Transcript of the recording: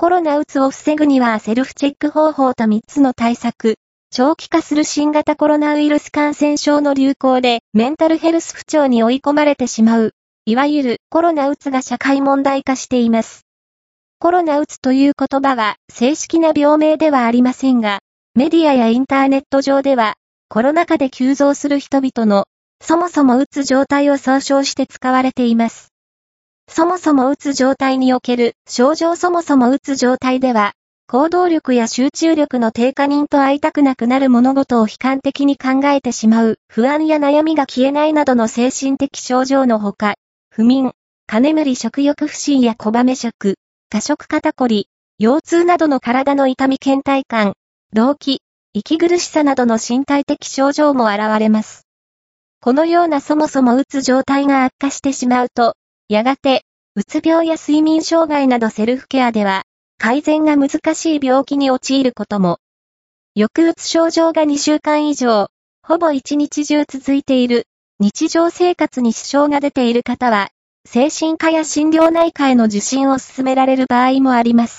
コロナうつを防ぐにはセルフチェック方法と3つの対策。長期化する新型コロナウイルス感染症の流行でメンタルヘルス不調に追い込まれてしまう。いわゆるコロナうつが社会問題化しています。コロナうつという言葉は正式な病名ではありませんが、メディアやインターネット上では、コロナ禍で急増する人々の、そもそもうつ状態を総称して使われています。そもそもうつ状態における症状そもそもうつ状態では、行動力や集中力の低下人と会いたくなくなる物事を悲観的に考えてしまう、不安や悩みが消えないなどの精神的症状のほか、不眠、金眠り食欲不振や小め食、過食肩こり、腰痛などの体の痛み倦怠感、動悸、息苦しさなどの身体的症状も現れます。このようなそもそもうつ状態が悪化してしまうと、やがて、うつ病や睡眠障害などセルフケアでは、改善が難しい病気に陥ることも。抑うつ症状が2週間以上、ほぼ1日中続いている、日常生活に支障が出ている方は、精神科や心療内科への受診を勧められる場合もあります。